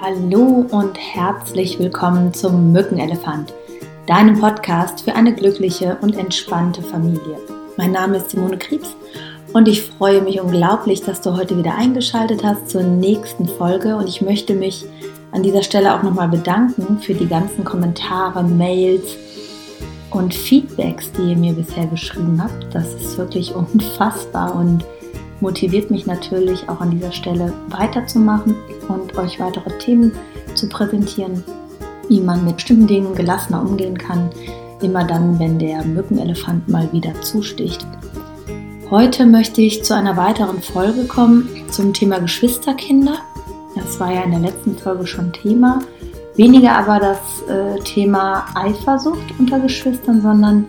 Hallo und herzlich willkommen zum Mückenelefant, deinem Podcast für eine glückliche und entspannte Familie. Mein Name ist Simone Kriebs und ich freue mich unglaublich, dass du heute wieder eingeschaltet hast zur nächsten Folge und ich möchte mich an dieser Stelle auch nochmal bedanken für die ganzen Kommentare, Mails und Feedbacks, die ihr mir bisher geschrieben habt. Das ist wirklich unfassbar und motiviert mich natürlich auch an dieser Stelle weiterzumachen und euch weitere Themen zu präsentieren, wie man mit bestimmten Dingen gelassener umgehen kann, immer dann, wenn der Mückenelefant mal wieder zusticht. Heute möchte ich zu einer weiteren Folge kommen zum Thema Geschwisterkinder. Das war ja in der letzten Folge schon Thema. Weniger aber das äh, Thema Eifersucht unter Geschwistern, sondern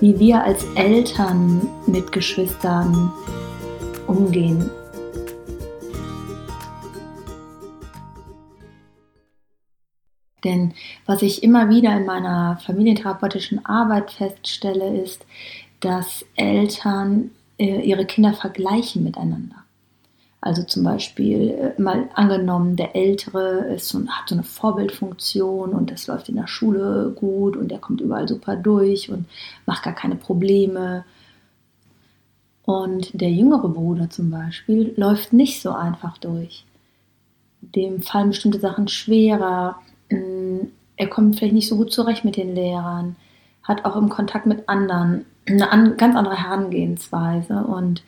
wie wir als Eltern mit Geschwistern umgehen. Denn was ich immer wieder in meiner familientherapeutischen Arbeit feststelle, ist, dass Eltern äh, ihre Kinder vergleichen miteinander. Also zum Beispiel äh, mal angenommen, der Ältere ist so, hat so eine Vorbildfunktion und das läuft in der Schule gut und der kommt überall super durch und macht gar keine Probleme. Und der jüngere Bruder zum Beispiel läuft nicht so einfach durch. Dem fallen bestimmte Sachen schwerer. Mm, er kommt vielleicht nicht so gut zurecht mit den Lehrern, hat auch im Kontakt mit anderen eine ganz andere Herangehensweise. Und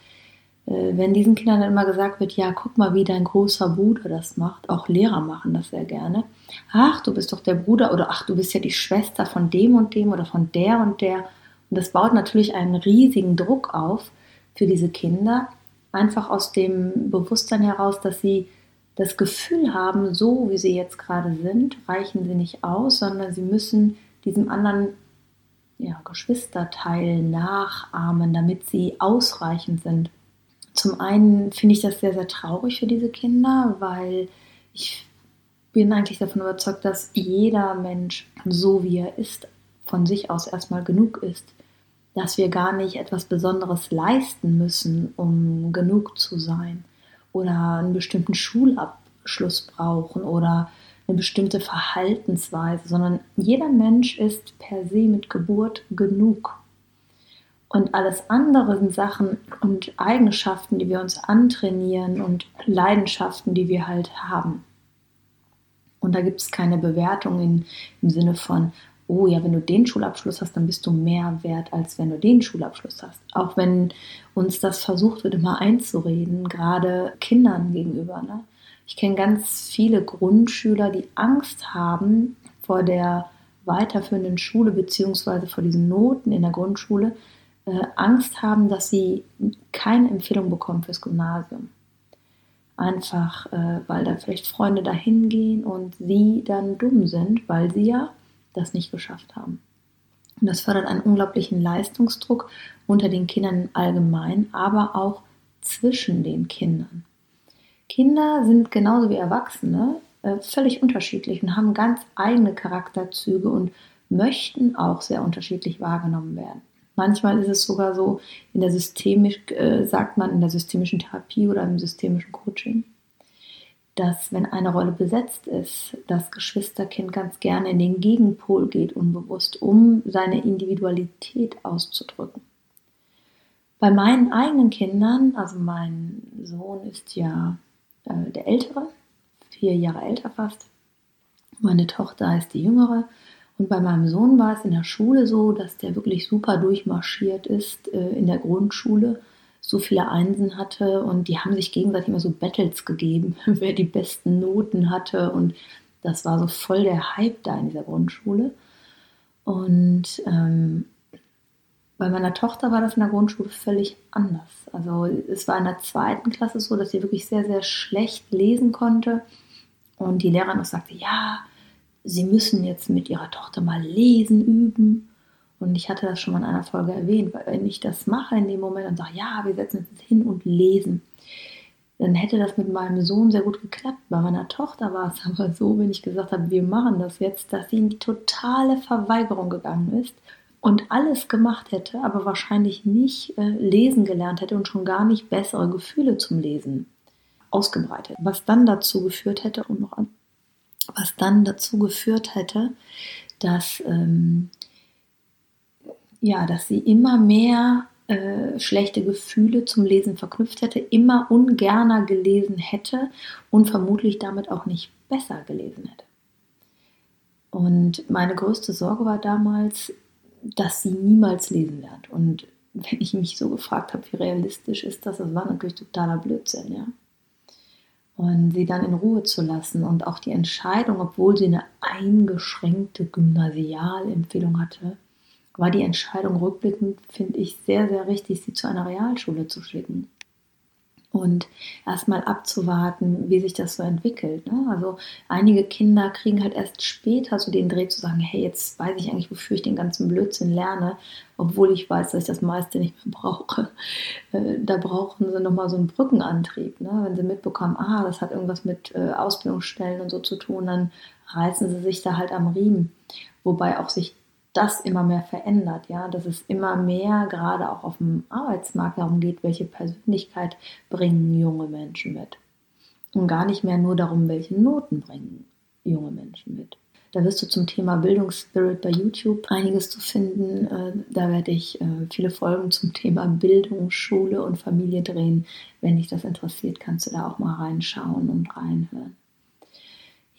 äh, wenn diesen Kindern dann immer gesagt wird, ja, guck mal, wie dein großer Bruder das macht, auch Lehrer machen das sehr gerne. Ach, du bist doch der Bruder oder ach, du bist ja die Schwester von dem und dem oder von der und der. Und das baut natürlich einen riesigen Druck auf, für diese Kinder, einfach aus dem Bewusstsein heraus, dass sie das Gefühl haben, so wie sie jetzt gerade sind, reichen sie nicht aus, sondern sie müssen diesem anderen ja, Geschwisterteil nachahmen, damit sie ausreichend sind. Zum einen finde ich das sehr, sehr traurig für diese Kinder, weil ich bin eigentlich davon überzeugt, dass jeder Mensch, so wie er ist, von sich aus erstmal genug ist dass wir gar nicht etwas Besonderes leisten müssen, um genug zu sein oder einen bestimmten Schulabschluss brauchen oder eine bestimmte Verhaltensweise, sondern jeder Mensch ist per se mit Geburt genug. Und alles andere sind Sachen und Eigenschaften, die wir uns antrainieren und Leidenschaften, die wir halt haben. Und da gibt es keine Bewertung in, im Sinne von, oh ja, wenn du den Schulabschluss hast, dann bist du mehr wert, als wenn du den Schulabschluss hast. Auch wenn uns das versucht wird, immer einzureden, gerade Kindern gegenüber. Ne? Ich kenne ganz viele Grundschüler, die Angst haben vor der weiterführenden Schule beziehungsweise vor diesen Noten in der Grundschule, äh, Angst haben, dass sie keine Empfehlung bekommen fürs Gymnasium. Einfach, äh, weil da vielleicht Freunde dahin gehen und sie dann dumm sind, weil sie ja das nicht geschafft haben. Und das fördert einen unglaublichen Leistungsdruck unter den Kindern allgemein, aber auch zwischen den Kindern. Kinder sind genauso wie Erwachsene äh, völlig unterschiedlich und haben ganz eigene Charakterzüge und möchten auch sehr unterschiedlich wahrgenommen werden. Manchmal ist es sogar so, in der systemisch, äh, sagt man in der systemischen Therapie oder im systemischen Coaching, dass wenn eine Rolle besetzt ist, das Geschwisterkind ganz gerne in den Gegenpol geht, unbewusst, um seine Individualität auszudrücken. Bei meinen eigenen Kindern, also mein Sohn ist ja äh, der Ältere, vier Jahre älter fast, meine Tochter ist die Jüngere und bei meinem Sohn war es in der Schule so, dass der wirklich super durchmarschiert ist äh, in der Grundschule so viele Einsen hatte und die haben sich gegenseitig immer so Battles gegeben, wer die besten Noten hatte und das war so voll der Hype da in dieser Grundschule. Und ähm, bei meiner Tochter war das in der Grundschule völlig anders. Also es war in der zweiten Klasse so, dass sie wirklich sehr, sehr schlecht lesen konnte und die Lehrerin auch sagte, ja, sie müssen jetzt mit ihrer Tochter mal lesen üben. Und ich hatte das schon mal in einer Folge erwähnt, weil wenn ich das mache in dem Moment und sage, ja, wir setzen uns hin und lesen, dann hätte das mit meinem Sohn sehr gut geklappt. Bei meiner Tochter war es aber so, wenn ich gesagt habe, wir machen das jetzt, dass sie in die totale Verweigerung gegangen ist und alles gemacht hätte, aber wahrscheinlich nicht äh, lesen gelernt hätte und schon gar nicht bessere Gefühle zum Lesen ausgebreitet. Was dann dazu geführt hätte, um noch an was dann dazu geführt hätte, dass, ähm, ja, dass sie immer mehr äh, schlechte Gefühle zum Lesen verknüpft hätte, immer ungerner gelesen hätte und vermutlich damit auch nicht besser gelesen hätte. Und meine größte Sorge war damals, dass sie niemals lesen lernt. Und wenn ich mich so gefragt habe, wie realistisch ist das, das war natürlich totaler Blödsinn, ja. Und sie dann in Ruhe zu lassen und auch die Entscheidung, obwohl sie eine eingeschränkte Gymnasialempfehlung hatte, war die Entscheidung rückblickend, finde ich, sehr, sehr richtig, sie zu einer Realschule zu schicken und erstmal abzuwarten, wie sich das so entwickelt. Ne? Also einige Kinder kriegen halt erst später so den Dreh zu sagen, hey, jetzt weiß ich eigentlich, wofür ich den ganzen Blödsinn lerne, obwohl ich weiß, dass ich das meiste nicht mehr brauche. Äh, da brauchen sie nochmal so einen Brückenantrieb. Ne? Wenn sie mitbekommen, ah, das hat irgendwas mit äh, Ausbildungsstellen und so zu tun, dann reißen sie sich da halt am Riemen. Wobei auch sich das immer mehr verändert, ja, dass es immer mehr gerade auch auf dem Arbeitsmarkt darum geht, welche Persönlichkeit bringen junge Menschen mit. Und gar nicht mehr nur darum, welche Noten bringen junge Menschen mit. Da wirst du zum Thema Bildungsspirit bei YouTube einiges zu finden. Äh, da werde ich äh, viele Folgen zum Thema Bildung, Schule und Familie drehen. Wenn dich das interessiert, kannst du da auch mal reinschauen und reinhören.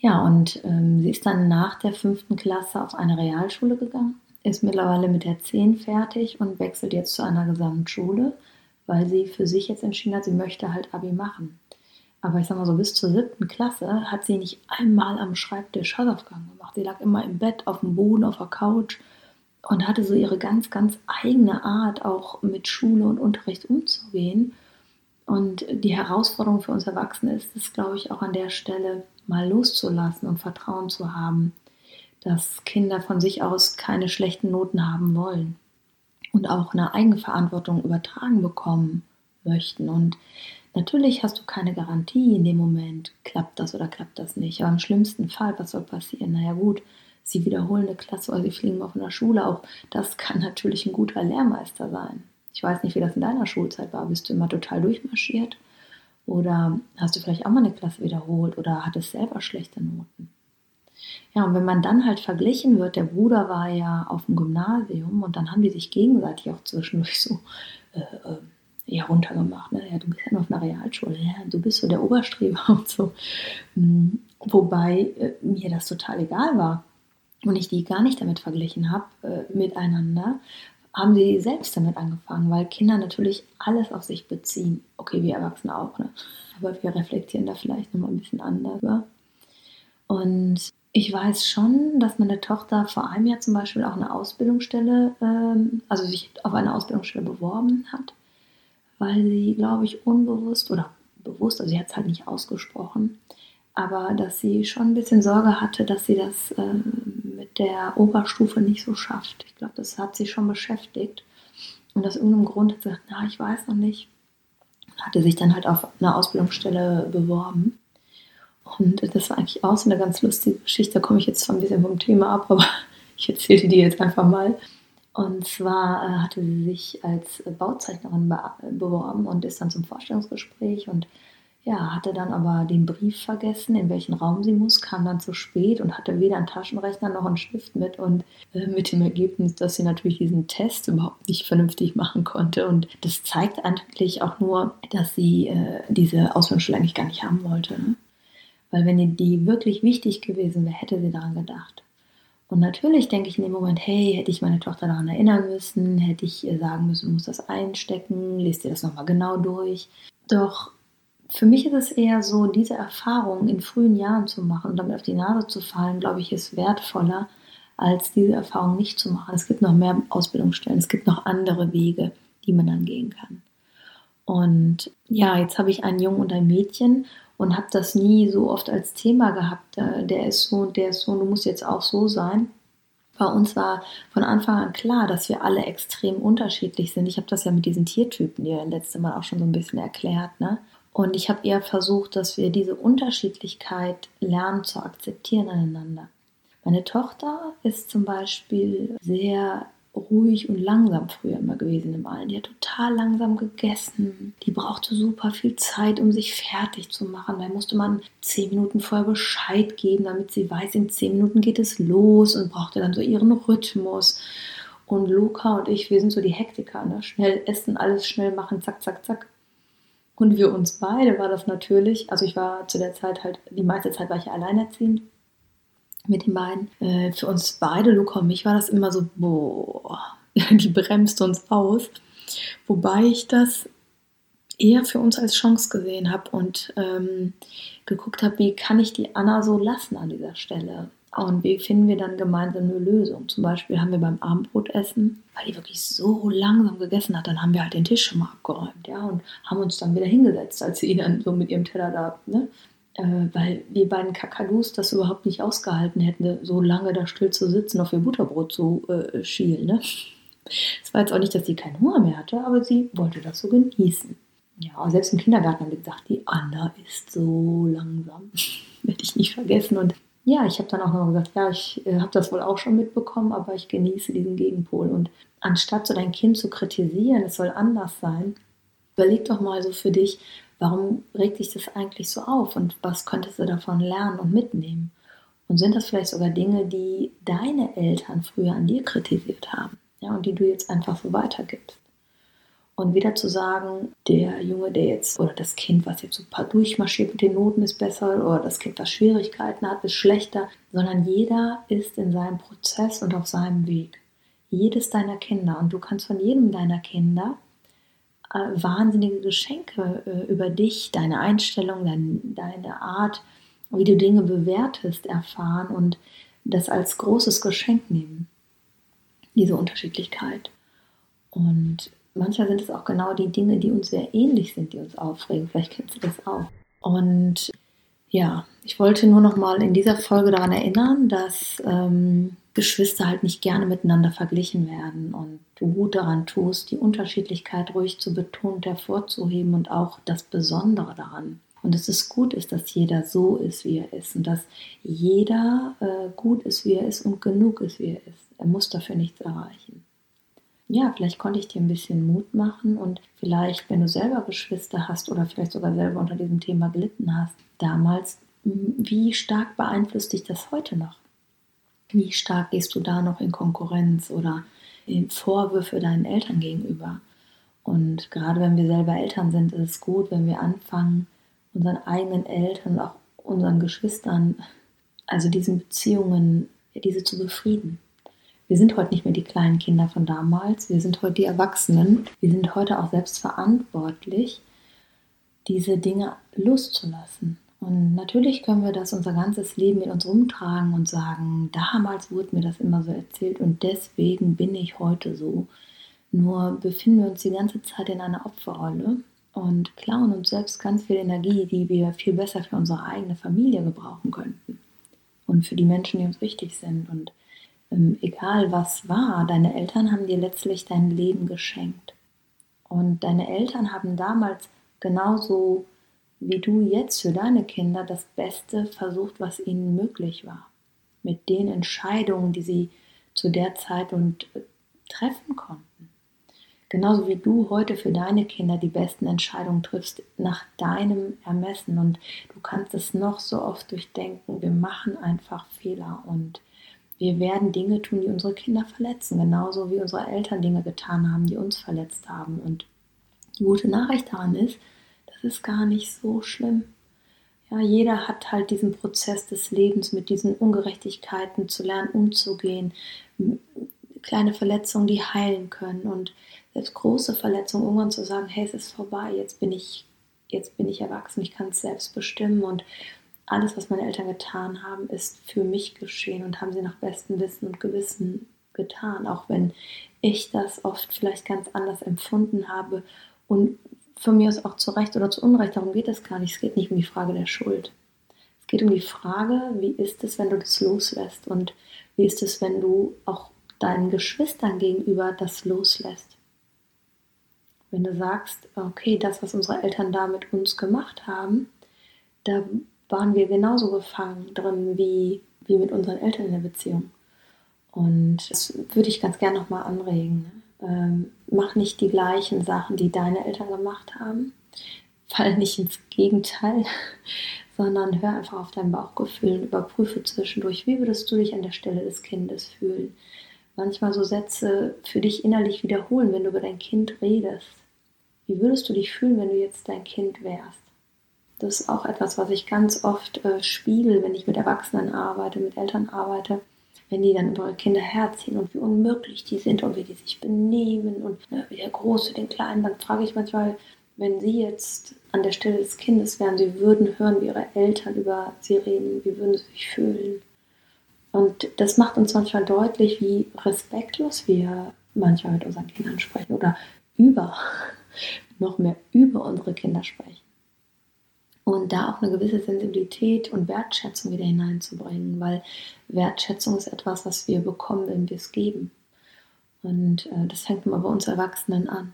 Ja, und ähm, sie ist dann nach der fünften Klasse auf eine Realschule gegangen, ist mittlerweile mit der 10 fertig und wechselt jetzt zu einer Gesamtschule, weil sie für sich jetzt entschieden hat, sie möchte halt Abi machen. Aber ich sag mal so, bis zur siebten Klasse hat sie nicht einmal am Schreibtisch Hausaufgaben gemacht. Sie lag immer im Bett, auf dem Boden, auf der Couch und hatte so ihre ganz, ganz eigene Art, auch mit Schule und Unterricht umzugehen. Und die Herausforderung für uns Erwachsene ist es, glaube ich, auch an der Stelle, mal loszulassen und Vertrauen zu haben, dass Kinder von sich aus keine schlechten Noten haben wollen und auch eine Eigenverantwortung übertragen bekommen möchten. Und natürlich hast du keine Garantie in dem Moment, klappt das oder klappt das nicht. Aber im schlimmsten Fall, was soll passieren? Naja gut, sie wiederholen eine Klasse oder sie fliegen mal von der Schule. Auch das kann natürlich ein guter Lehrmeister sein. Ich weiß nicht, wie das in deiner Schulzeit war. Bist du immer total durchmarschiert? Oder hast du vielleicht auch mal eine Klasse wiederholt oder hattest selber schlechte Noten? Ja, und wenn man dann halt verglichen wird, der Bruder war ja auf dem Gymnasium und dann haben die sich gegenseitig auch zwischendurch so äh, äh, ja, runtergemacht. Ne? Ja, du bist ja nur auf einer Realschule, ja, du bist so der Oberstreber und so. Hm, wobei äh, mir das total egal war und ich die gar nicht damit verglichen habe äh, miteinander, haben sie selbst damit angefangen, weil Kinder natürlich alles auf sich beziehen. Okay, wir Erwachsene auch, ne? aber wir reflektieren da vielleicht nochmal ein bisschen anders. Ja? Und ich weiß schon, dass meine Tochter vor einem Jahr zum Beispiel auch eine Ausbildungsstelle, ähm, also sich auf eine Ausbildungsstelle beworben hat, weil sie, glaube ich, unbewusst oder bewusst, also sie hat es halt nicht ausgesprochen, aber dass sie schon ein bisschen Sorge hatte, dass sie das ähm, der Oberstufe nicht so schafft. Ich glaube, das hat sie schon beschäftigt. Und aus irgendeinem Grund hat sie gesagt, na, ich weiß noch nicht. Hatte sich dann halt auf eine Ausbildungsstelle beworben. Und das war eigentlich auch so eine ganz lustige Geschichte. Da komme ich jetzt zwar ein bisschen vom Thema ab, aber ich erzähle die jetzt einfach mal. Und zwar äh, hatte sie sich als Bauzeichnerin be beworben und ist dann zum Vorstellungsgespräch und ja, hatte dann aber den Brief vergessen, in welchen Raum sie muss, kam dann zu spät und hatte weder einen Taschenrechner noch einen Stift mit und äh, mit dem Ergebnis, dass sie natürlich diesen Test überhaupt nicht vernünftig machen konnte. Und das zeigt eigentlich auch nur, dass sie äh, diese Ausbildungsschule eigentlich gar nicht haben wollte. Ne? Weil wenn die wirklich wichtig gewesen wäre, hätte sie daran gedacht. Und natürlich denke ich in dem Moment, hey, hätte ich meine Tochter daran erinnern müssen, hätte ich ihr sagen müssen, du musst das einstecken, lest dir das nochmal genau durch. Doch für mich ist es eher so, diese Erfahrung in frühen Jahren zu machen und damit auf die Nase zu fallen, glaube ich, ist wertvoller, als diese Erfahrung nicht zu machen. Es gibt noch mehr Ausbildungsstellen, es gibt noch andere Wege, die man dann gehen kann. Und ja, jetzt habe ich einen Jungen und ein Mädchen und habe das nie so oft als Thema gehabt. Äh, der ist so und der ist so und du musst jetzt auch so sein. Bei uns war von Anfang an klar, dass wir alle extrem unterschiedlich sind. Ich habe das ja mit diesen Tiertypen dir letzte Mal auch schon so ein bisschen erklärt. Ne? Und ich habe eher versucht, dass wir diese Unterschiedlichkeit lernen zu akzeptieren aneinander. Meine Tochter ist zum Beispiel sehr ruhig und langsam früher immer gewesen im Allen. Die hat total langsam gegessen. Die brauchte super viel Zeit, um sich fertig zu machen. Da musste man zehn Minuten vorher Bescheid geben, damit sie weiß, in zehn Minuten geht es los und brauchte dann so ihren Rhythmus. Und Luca und ich, wir sind so die Hektiker, ne? Schnell essen, alles schnell machen, zack, zack, zack. Und für uns beide war das natürlich, also ich war zu der Zeit halt, die meiste Zeit war ich ja alleinerziehend mit den beiden. Äh, für uns beide, Luca und mich, war das immer so, boah, die bremst uns aus. Wobei ich das eher für uns als Chance gesehen habe und ähm, geguckt habe, wie kann ich die Anna so lassen an dieser Stelle. Und wie finden wir dann gemeinsam eine Lösung? Zum Beispiel haben wir beim Abendbrotessen, weil die wirklich so langsam gegessen hat, dann haben wir halt den Tisch schon mal abgeräumt, ja, und haben uns dann wieder hingesetzt, als sie dann so mit ihrem Teller da, ne, äh, weil die beiden Kakadus das überhaupt nicht ausgehalten hätten, so lange da still zu sitzen, auf ihr Butterbrot zu äh, schielen. Ne? Es war jetzt auch nicht, dass sie keinen Hunger mehr hatte, aber sie wollte das so genießen. Ja, selbst im Kindergarten haben die gesagt, die Anna ist so langsam. Werde ich nicht vergessen. Und ja, ich habe dann auch noch gesagt, ja, ich äh, habe das wohl auch schon mitbekommen, aber ich genieße diesen Gegenpol. Und anstatt so dein Kind zu kritisieren, es soll anders sein, überleg doch mal so für dich, warum regt sich das eigentlich so auf und was könntest du davon lernen und mitnehmen? Und sind das vielleicht sogar Dinge, die deine Eltern früher an dir kritisiert haben ja, und die du jetzt einfach so weitergibst? Und wieder zu sagen, der Junge, der jetzt, oder das Kind, was jetzt paar durchmarschiert mit den Noten, ist besser, oder das Kind, was Schwierigkeiten hat, ist schlechter, sondern jeder ist in seinem Prozess und auf seinem Weg. Jedes deiner Kinder. Und du kannst von jedem deiner Kinder äh, wahnsinnige Geschenke äh, über dich, deine Einstellung, dein, deine Art, wie du Dinge bewertest, erfahren und das als großes Geschenk nehmen. Diese Unterschiedlichkeit. Und manchmal sind es auch genau die Dinge, die uns sehr ähnlich sind, die uns aufregen. Vielleicht kennst du das auch. Und ja, ich wollte nur noch mal in dieser Folge daran erinnern, dass ähm, Geschwister halt nicht gerne miteinander verglichen werden und du gut daran tust, die Unterschiedlichkeit ruhig zu betonen und hervorzuheben und auch das Besondere daran. Und dass es gut ist, dass jeder so ist, wie er ist und dass jeder äh, gut ist, wie er ist und genug ist, wie er ist. Er muss dafür nichts erreichen. Ja, vielleicht konnte ich dir ein bisschen Mut machen und vielleicht, wenn du selber Geschwister hast oder vielleicht sogar selber unter diesem Thema gelitten hast, damals, wie stark beeinflusst dich das heute noch? Wie stark gehst du da noch in Konkurrenz oder in Vorwürfe deinen Eltern gegenüber? Und gerade wenn wir selber Eltern sind, ist es gut, wenn wir anfangen, unseren eigenen Eltern, auch unseren Geschwistern, also diesen Beziehungen, diese zu befrieden. Wir sind heute nicht mehr die kleinen Kinder von damals, wir sind heute die Erwachsenen. Wir sind heute auch selbst verantwortlich, diese Dinge loszulassen. Und natürlich können wir das unser ganzes Leben mit uns rumtragen und sagen, damals wurde mir das immer so erzählt und deswegen bin ich heute so. Nur befinden wir uns die ganze Zeit in einer Opferrolle und klauen uns selbst ganz viel Energie, die wir viel besser für unsere eigene Familie gebrauchen könnten. Und für die Menschen, die uns wichtig sind. Und ähm, egal was war, deine Eltern haben dir letztlich dein Leben geschenkt. Und deine Eltern haben damals genauso wie du jetzt für deine Kinder das Beste versucht, was ihnen möglich war. Mit den Entscheidungen, die sie zu der Zeit und äh, treffen konnten. Genauso wie du heute für deine Kinder die besten Entscheidungen triffst nach deinem Ermessen. Und du kannst es noch so oft durchdenken. Wir machen einfach Fehler und wir werden Dinge tun, die unsere Kinder verletzen. Genauso wie unsere Eltern Dinge getan haben, die uns verletzt haben. Und die gute Nachricht daran ist, das ist gar nicht so schlimm. Ja, jeder hat halt diesen Prozess des Lebens mit diesen Ungerechtigkeiten zu lernen, umzugehen. Kleine Verletzungen, die heilen können und selbst große Verletzungen irgendwann zu sagen, hey, es ist vorbei, jetzt bin ich, jetzt bin ich erwachsen, ich kann es selbst bestimmen und alles, was meine Eltern getan haben, ist für mich geschehen und haben sie nach bestem Wissen und Gewissen getan, auch wenn ich das oft vielleicht ganz anders empfunden habe und von mir aus auch zu Recht oder zu Unrecht, darum geht es gar nicht. Es geht nicht um die Frage der Schuld. Es geht um die Frage, wie ist es, wenn du das loslässt und wie ist es, wenn du auch deinen Geschwistern gegenüber das loslässt. Wenn du sagst, okay, das, was unsere Eltern da mit uns gemacht haben, da waren wir genauso gefangen drin wie, wie mit unseren Eltern in der Beziehung. Und das würde ich ganz gerne nochmal anregen. Ne? Ähm, mach nicht die gleichen Sachen, die deine Eltern gemacht haben. Fall nicht ins Gegenteil, sondern hör einfach auf dein Bauchgefühl und überprüfe zwischendurch, wie würdest du dich an der Stelle des Kindes fühlen. Manchmal so Sätze für dich innerlich wiederholen, wenn du über dein Kind redest. Wie würdest du dich fühlen, wenn du jetzt dein Kind wärst? Das ist auch etwas, was ich ganz oft äh, spiegel, wenn ich mit Erwachsenen arbeite, mit Eltern arbeite wenn die dann über ihre Kinder herziehen und wie unmöglich die sind und wie die sich benehmen und ne, wie der Große den Kleinen, dann frage ich manchmal, wenn sie jetzt an der Stelle des Kindes wären, sie würden hören, wie ihre Eltern über sie reden, wie würden sie sich fühlen. Und das macht uns manchmal deutlich, wie respektlos wir manchmal mit unseren Kindern sprechen oder über, noch mehr über unsere Kinder sprechen und da auch eine gewisse Sensibilität und Wertschätzung wieder hineinzubringen, weil Wertschätzung ist etwas, was wir bekommen, wenn wir es geben. Und äh, das fängt immer bei uns Erwachsenen an.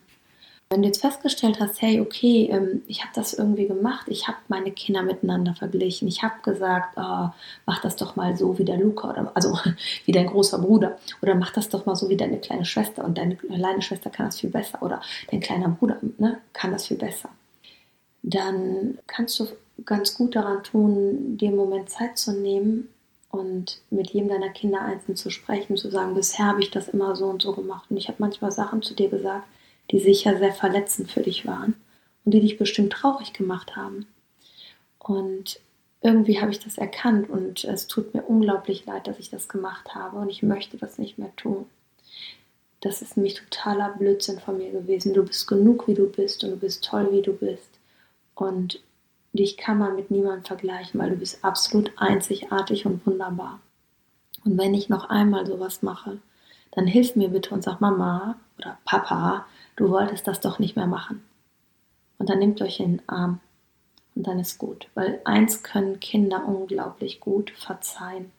Wenn du jetzt festgestellt hast, hey, okay, ähm, ich habe das irgendwie gemacht, ich habe meine Kinder miteinander verglichen, ich habe gesagt, oh, mach das doch mal so wie der Luca, oder, also wie dein großer Bruder, oder mach das doch mal so wie deine kleine Schwester und deine kleine Schwester kann das viel besser, oder dein kleiner Bruder ne, kann das viel besser dann kannst du ganz gut daran tun, dir einen Moment Zeit zu nehmen und mit jedem deiner Kinder einzeln zu sprechen, zu sagen, bisher habe ich das immer so und so gemacht und ich habe manchmal Sachen zu dir gesagt, die sicher sehr verletzend für dich waren und die dich bestimmt traurig gemacht haben. Und irgendwie habe ich das erkannt und es tut mir unglaublich leid, dass ich das gemacht habe und ich möchte das nicht mehr tun. Das ist nämlich totaler Blödsinn von mir gewesen. Du bist genug, wie du bist und du bist toll, wie du bist. Und dich kann man mit niemandem vergleichen, weil du bist absolut einzigartig und wunderbar. Und wenn ich noch einmal sowas mache, dann hilf mir bitte und sag Mama oder Papa, du wolltest das doch nicht mehr machen. Und dann nehmt euch in den Arm und dann ist gut. Weil eins können Kinder unglaublich gut verzeihen.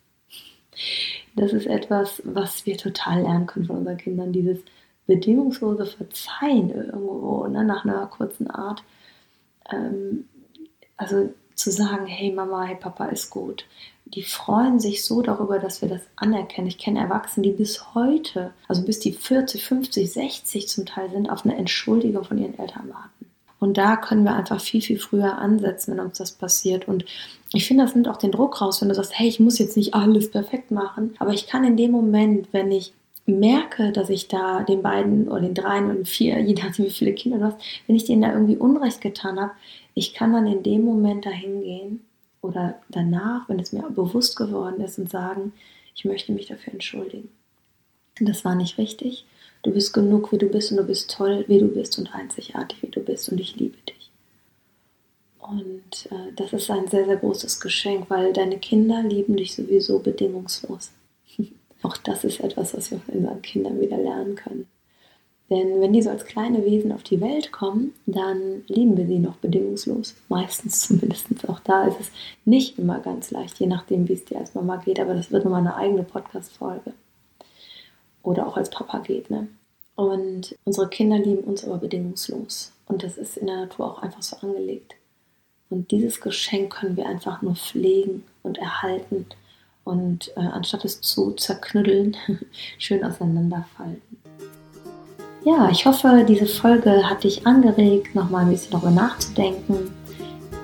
Das ist etwas, was wir total lernen können von unseren Kindern, dieses bedingungslose Verzeihen irgendwo, ne, nach einer kurzen Art ähm, also zu sagen, hey Mama, hey Papa ist gut. Die freuen sich so darüber, dass wir das anerkennen. Ich kenne Erwachsene, die bis heute, also bis die 40, 50, 60 zum Teil sind, auf eine Entschuldigung von ihren Eltern warten. Und da können wir einfach viel, viel früher ansetzen, wenn uns das passiert. Und ich finde, das nimmt auch den Druck raus, wenn du sagst, hey, ich muss jetzt nicht alles perfekt machen, aber ich kann in dem Moment, wenn ich merke, dass ich da den beiden oder den dreien und vier, je nachdem wie viele Kinder du hast, wenn ich denen da irgendwie Unrecht getan habe, ich kann dann in dem Moment dahin gehen oder danach, wenn es mir bewusst geworden ist und sagen, ich möchte mich dafür entschuldigen. Das war nicht richtig. Du bist genug, wie du bist und du bist toll, wie du bist und einzigartig, wie du bist und ich liebe dich. Und äh, das ist ein sehr, sehr großes Geschenk, weil deine Kinder lieben dich sowieso bedingungslos. Auch das ist etwas, was wir von unseren Kindern wieder lernen können. Denn wenn die so als kleine Wesen auf die Welt kommen, dann lieben wir sie noch bedingungslos. Meistens zumindest. Auch da ist es nicht immer ganz leicht, je nachdem, wie es dir als Mama geht. Aber das wird nochmal eine eigene Podcast-Folge. Oder auch als Papa geht. Ne? Und unsere Kinder lieben uns aber bedingungslos. Und das ist in der Natur auch einfach so angelegt. Und dieses Geschenk können wir einfach nur pflegen und erhalten und äh, anstatt es zu zerknütteln, schön auseinanderfalten. Ja, ich hoffe, diese Folge hat dich angeregt, nochmal ein bisschen darüber nachzudenken.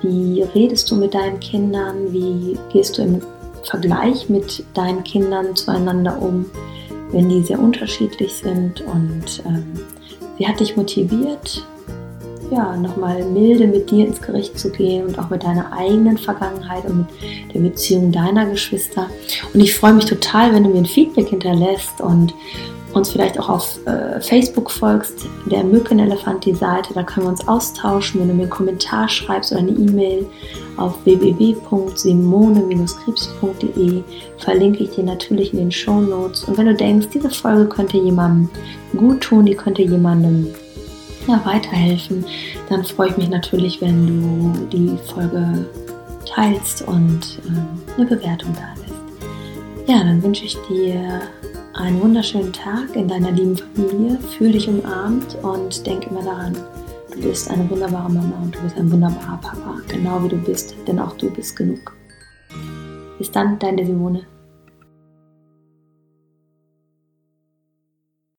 Wie redest du mit deinen Kindern? Wie gehst du im Vergleich mit deinen Kindern zueinander um, wenn die sehr unterschiedlich sind? Und ähm, wie hat dich motiviert, ja, nochmal milde mit dir ins Gericht zu gehen und auch mit deiner eigenen Vergangenheit und mit der Beziehung deiner Geschwister. Und ich freue mich total, wenn du mir ein Feedback hinterlässt und uns vielleicht auch auf äh, Facebook folgst, der Mückenelefant, die Seite, da können wir uns austauschen. Wenn du mir einen Kommentar schreibst oder eine E-Mail auf www.simone-krebs.de, verlinke ich dir natürlich in den Show Notes. Und wenn du denkst, diese Folge könnte jemandem gut tun, die könnte jemandem ja, weiterhelfen, dann freue ich mich natürlich, wenn du die Folge teilst und äh, eine Bewertung da lässt. Ja, dann wünsche ich dir einen wunderschönen Tag in deiner lieben Familie. Fühl dich umarmt und denk immer daran, du bist eine wunderbare Mama und du bist ein wunderbarer Papa, genau wie du bist, denn auch du bist genug. Bis dann, deine Simone.